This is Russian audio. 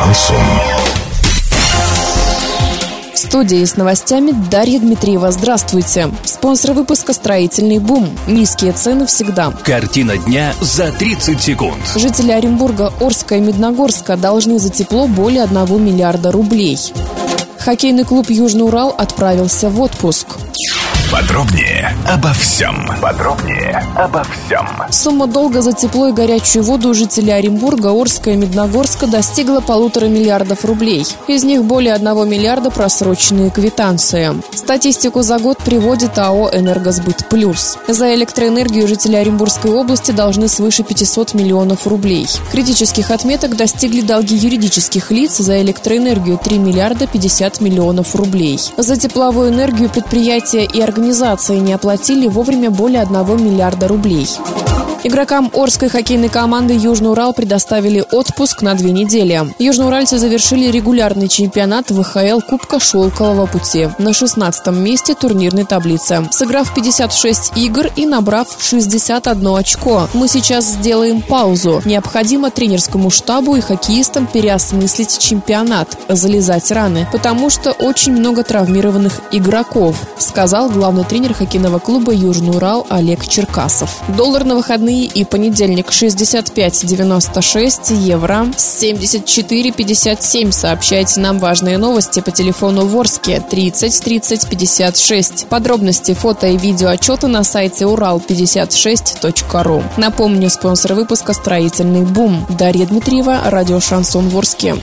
Шансон. В студии с новостями Дарья Дмитриева. Здравствуйте. Спонсор выпуска «Строительный бум». Низкие цены всегда. Картина дня за 30 секунд. Жители Оренбурга, Орска и Медногорска должны за тепло более 1 миллиарда рублей. Хоккейный клуб «Южный Урал» отправился в отпуск. Подробнее обо всем. Подробнее обо всем. Сумма долга за тепло и горячую воду у жителей Оренбурга, Орска и Медногорска достигла полутора миллиардов рублей. Из них более одного миллиарда просроченные квитанции. Статистику за год приводит АО «Энергосбыт Плюс». За электроэнергию жители Оренбургской области должны свыше 500 миллионов рублей. Критических отметок достигли долги юридических лиц за электроэнергию 3 миллиарда 50 миллионов рублей. За тепловую энергию предприятия и организации организации не оплатили вовремя более 1 миллиарда рублей. Игрокам Орской хоккейной команды «Южный Урал» предоставили отпуск на две недели. Южноуральцы завершили регулярный чемпионат ВХЛ Кубка Шелкового пути на 16 месте турнирной таблицы, сыграв 56 игр и набрав 61 очко. Мы сейчас сделаем паузу. Необходимо тренерскому штабу и хоккеистам переосмыслить чемпионат, залезать раны, потому что очень много травмированных игроков, сказал главный тренер хоккейного клуба «Южный Урал» Олег Черкасов. Доллар на выходные выходные и понедельник 65,96 евро, 74,57. Сообщайте нам важные новости по телефону Ворске 30 30 56. Подробности, фото и видео отчеты на сайте урал56.ру. Напомню, спонсор выпуска «Строительный бум». Дарья Дмитриева, радио «Шансон Ворске».